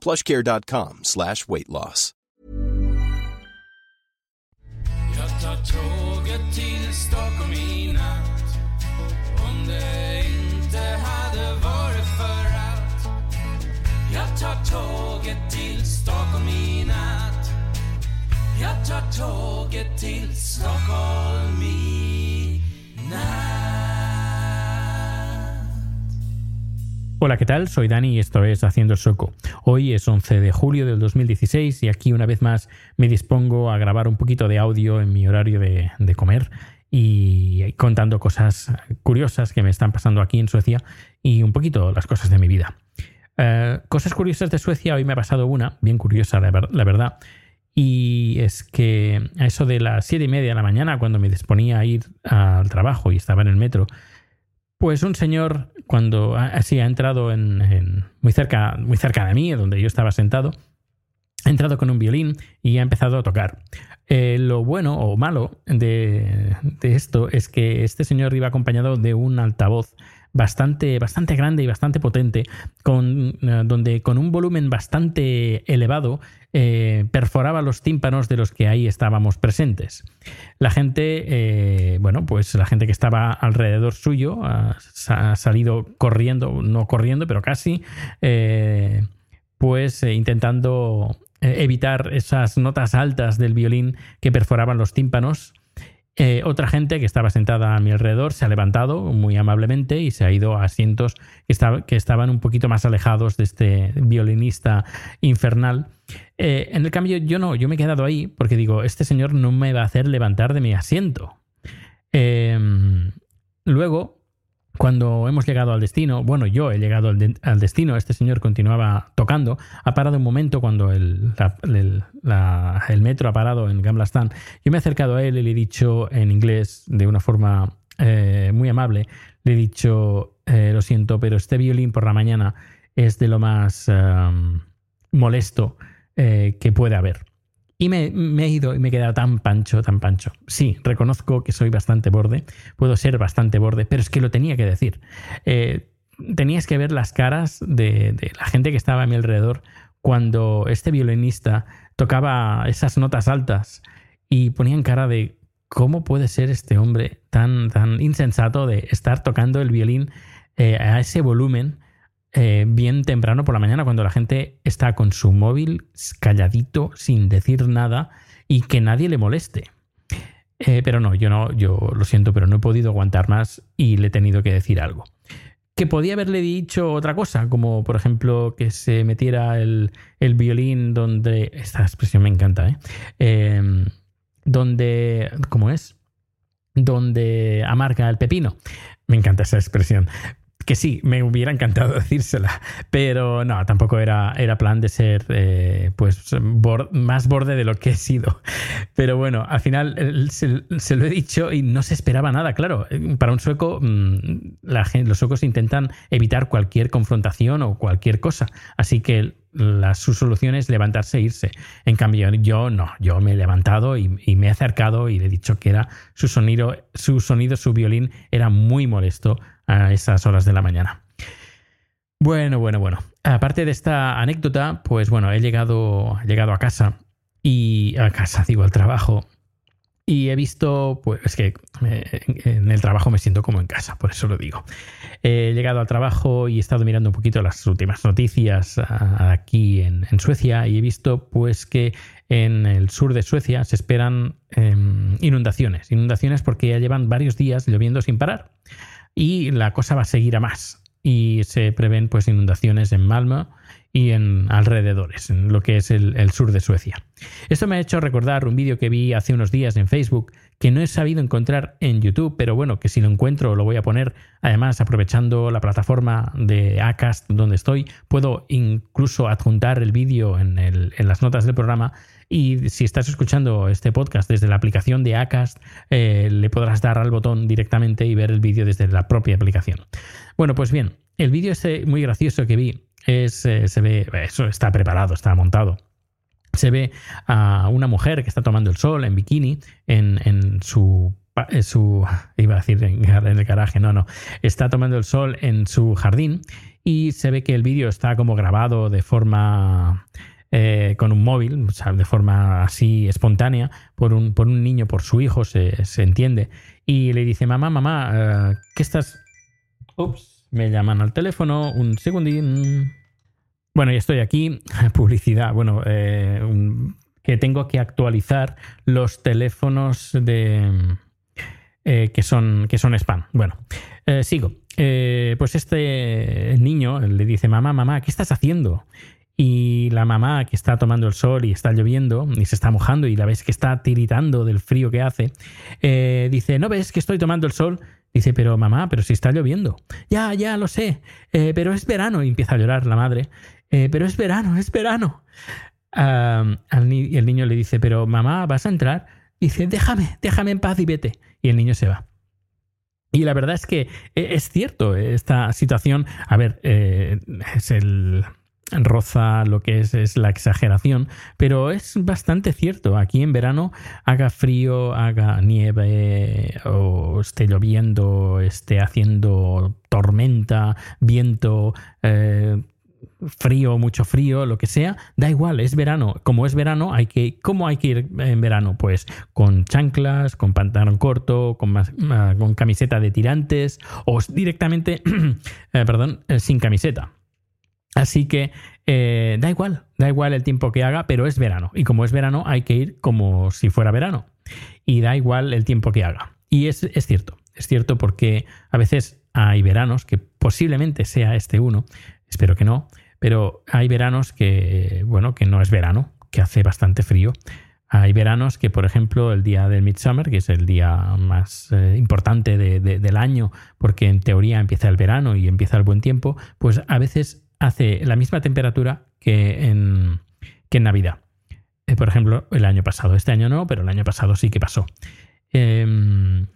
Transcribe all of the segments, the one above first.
plushcare.com slash weight loss. Jag tar tåget till Stockholm Hola, ¿qué tal? Soy Dani y esto es Haciendo Soco. Hoy es 11 de julio del 2016 y aquí una vez más me dispongo a grabar un poquito de audio en mi horario de, comer y contando cosas curiosas que me están pasando aquí en Suecia y un poquito las cosas de mi vida. Eh, cosas curiosas de Suecia, hoy me ha pasado una, bien curiosa la, la verdad, y es que a eso de las siete y media de la mañana, cuando me disponía a ir al trabajo y estaba en el metro, pues un señor, cuando así ha entrado en, en- muy, cerca, muy cerca de mí, donde yo estaba sentado, ha entrado con un violín y ha empezado a tocar. Eh, lo bueno o malo de, de esto es que este señor iba acompañado de un altavoz bastante, bastante grande y bastante potente, con, eh, donde con un volumen bastante elevado eh, perforaba los tímpanos de los que ahí estábamos presentes. La gente, eh, bueno, pues la gente que estaba alrededor suyo ha, sa- ha salido corriendo, no corriendo, pero casi, pues intentando evitar esas notas altas del violín que perforaban los tímpanos. Eh, otra gente que estaba sentada a mi alrededor se ha levantado muy amablemente y se ha ido a asientos que, esta- que estaban un poquito más alejados de este violinista infernal. Eh, en el cambio, yo no, yo me he quedado ahí porque digo, este señor no me va a hacer levantar de mi asiento. Eh, luego, cuando hemos llegado al destino, bueno, yo he llegado al, de- al destino, este señor continuaba tocando, ha parado un momento cuando el, metro ha parado en Gamblastan, yo me he acercado a él y le he dicho en inglés, de una forma eh, muy amable, le he dicho, eh, lo siento, pero este violín por la mañana es de lo más em, molesto eh, que puede haber. Y me, he ido y me he quedado tan pancho, tan pancho. Sí, reconozco que soy bastante borde, puedo ser bastante borde, pero es que lo tenía que decir. Eh, tenías que ver las caras de, de la gente que estaba a mi alrededor cuando este violinista tocaba esas notas altas y ponían cara de cómo puede ser este hombre tan, tan insensato de estar tocando el violín eh, a ese volumen eh, bien temprano por la mañana cuando la gente está con su móvil calladito sin decir nada y que nadie le moleste. Eh, pero no, yo no, yo lo siento, pero no he podido aguantar más y le he tenido que decir algo. Que podía haberle dicho otra cosa, como por ejemplo que se metiera el, el violín donde. Esta expresión me encanta, ¿eh? Eh, donde. ¿Cómo es? Donde amarga el pepino. Me encanta esa expresión. Que sí, me hubiera encantado decírsela, pero no, tampoco era, era plan de ser eh, pues más borde de lo que he sido. Pero bueno, al final se, lo he dicho y no se esperaba nada, claro. Para un sueco, mm, los suecos intentan evitar cualquier confrontación o cualquier cosa, así que su solución es levantarse e irse. En cambio, yo no, yo me he levantado y, y me he acercado y le he dicho que era su sonido, su sonido, su violín era muy molesto a esas horas de la mañana. Bueno, bueno, bueno. Aparte de esta anécdota, pues bueno, he llegado, llegado a casa y a casa, digo, al trabajo. y he visto, pues es que eh, en el trabajo me siento como en casa, por eso lo digo. He llegado al trabajo y he estado mirando un poquito las últimas noticias aquí en, Suecia y he visto pues que en el sur de Suecia se esperan em, inundaciones. Inundaciones porque ya llevan varios días lloviendo sin parar y la cosa va a seguir a más. Y se prevén pues inundaciones en Malmö, y en alrededores, en lo que es el, sur de Suecia. Esto me ha hecho recordar un vídeo que vi hace unos días en Facebook que no he sabido encontrar en YouTube, pero bueno, que si lo encuentro lo voy a poner. Además, aprovechando la plataforma de Acast donde estoy, puedo incluso adjuntar el vídeo en, las notas del programa. Y si estás escuchando este podcast desde la aplicación de Acast, eh, le podrás dar al botón directamente y ver el vídeo desde la propia aplicación. Bueno, pues bien, el vídeo este muy gracioso que vi es, eh, se ve, eso está preparado, está montado. Se ve a una mujer que está tomando el sol en bikini en, su su, iba a decir en, el garaje, no, no, está tomando el sol en su jardín y se ve que el vídeo está como grabado de forma eh, con un móvil, o sea, de forma así espontánea, por un, por un niño, por su hijo, se, entiende, y le dice, mamá, mamá, eh, ¿qué estás? Ups, me llaman al teléfono, un segundín. Bueno, ya estoy aquí. Publicidad. Bueno, eh, que tengo que actualizar los teléfonos de eh, que son que son spam. Bueno, eh, sigo. pues este niño le dice, mamá, mamá, ¿qué estás haciendo? Y la mamá que está tomando el sol y está lloviendo y se está mojando y la ves que está tiritando del frío que hace, dice, ¿no ves que estoy tomando el sol? Dice, pero mamá, pero si está lloviendo. Ya, ya, lo sé, eh, pero es verano. Y empieza a llorar la madre. Eh, pero es verano, es verano. y el niño le dice, pero mamá, ¿vas a entrar? Dice, déjame, déjame en paz y vete. Y el niño se va. Y la verdad es que eh, es cierto, esta situación, a ver, es el, roza lo que es, es, la exageración, pero es bastante cierto. Aquí en verano, haga frío, haga nieve o esté lloviendo, esté haciendo tormenta, viento, eh, frío, mucho frío, lo que sea, da igual, es verano. Como es verano, hay que ¿cómo hay que ir en verano? Pues con chanclas, con pantalón corto, con, ah, con camiseta de tirantes o directamente, eh, perdón, eh, sin camiseta. Así que eh, da igual, da igual el tiempo que haga, pero es verano. Y como es verano, hay que ir como si fuera verano. Y da igual el tiempo que haga. Y es, cierto, es cierto porque a veces hay veranos, que posiblemente sea este uno, espero que no, pero hay veranos que, bueno, que no es verano, que hace bastante frío. Hay veranos que, por ejemplo, el día del Midsummer, que es el día más eh, importante del año, porque en teoría empieza el verano y empieza el buen tiempo, pues a veces hace la misma temperatura que en, que en Navidad. Eh, por ejemplo, el año pasado. Este año no, pero el año pasado sí que pasó. Em,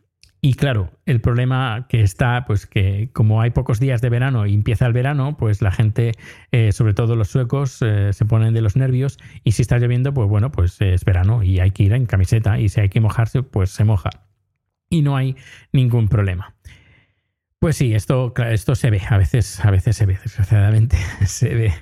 y claro, el problema que está, pues que como hay pocos días de verano y empieza el verano, pues la gente, eh, sobre todo los suecos, eh, se ponen de los nervios y si está lloviendo, pues bueno, pues es verano y hay que ir en camiseta y si hay que mojarse, pues se moja. Y no hay ningún problema. Pues sí, esto, esto se ve, a veces, a veces se ve, desgraciadamente se ve.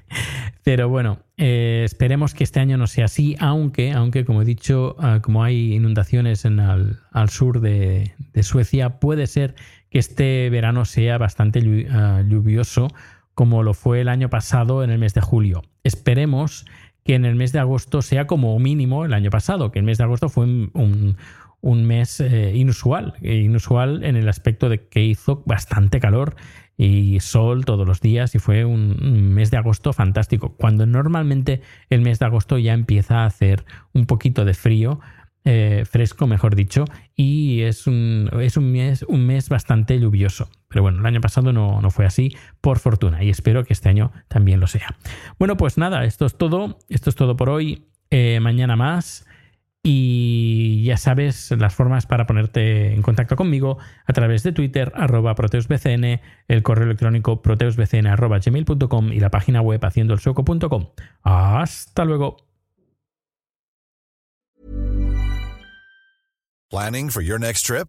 Pero bueno, eh, esperemos que este año no sea así, aunque, aunque como he dicho, ah, como hay inundaciones en al, sur de, Suecia, puede ser que este verano sea bastante ah, lluvioso, como lo fue el año pasado en el mes de julio. Esperemos que en el mes de agosto sea como mínimo el año pasado, que el mes de agosto fue un mes eh, inusual, eh, inusual en el aspecto de que hizo bastante calor y sol todos los días y fue un, mes de agosto fantástico, cuando normalmente el mes de agosto ya empieza a hacer un poquito de frío, eh, fresco mejor dicho, y es un, es un, mes, un mes bastante lluvioso. Pero bueno, el año pasado no, no fue así, por fortuna, y espero que este año también lo sea. Bueno, pues nada, esto es todo, esto es todo por hoy, mañana más. Y ya sabes las formas para ponerte en contacto conmigo a través de Twitter, arroba proteusbcn, el correo electrónico proteusbcn arroba gmail.com y la página web haciendoelsueco.com. Hasta luego. Planning for your next trip?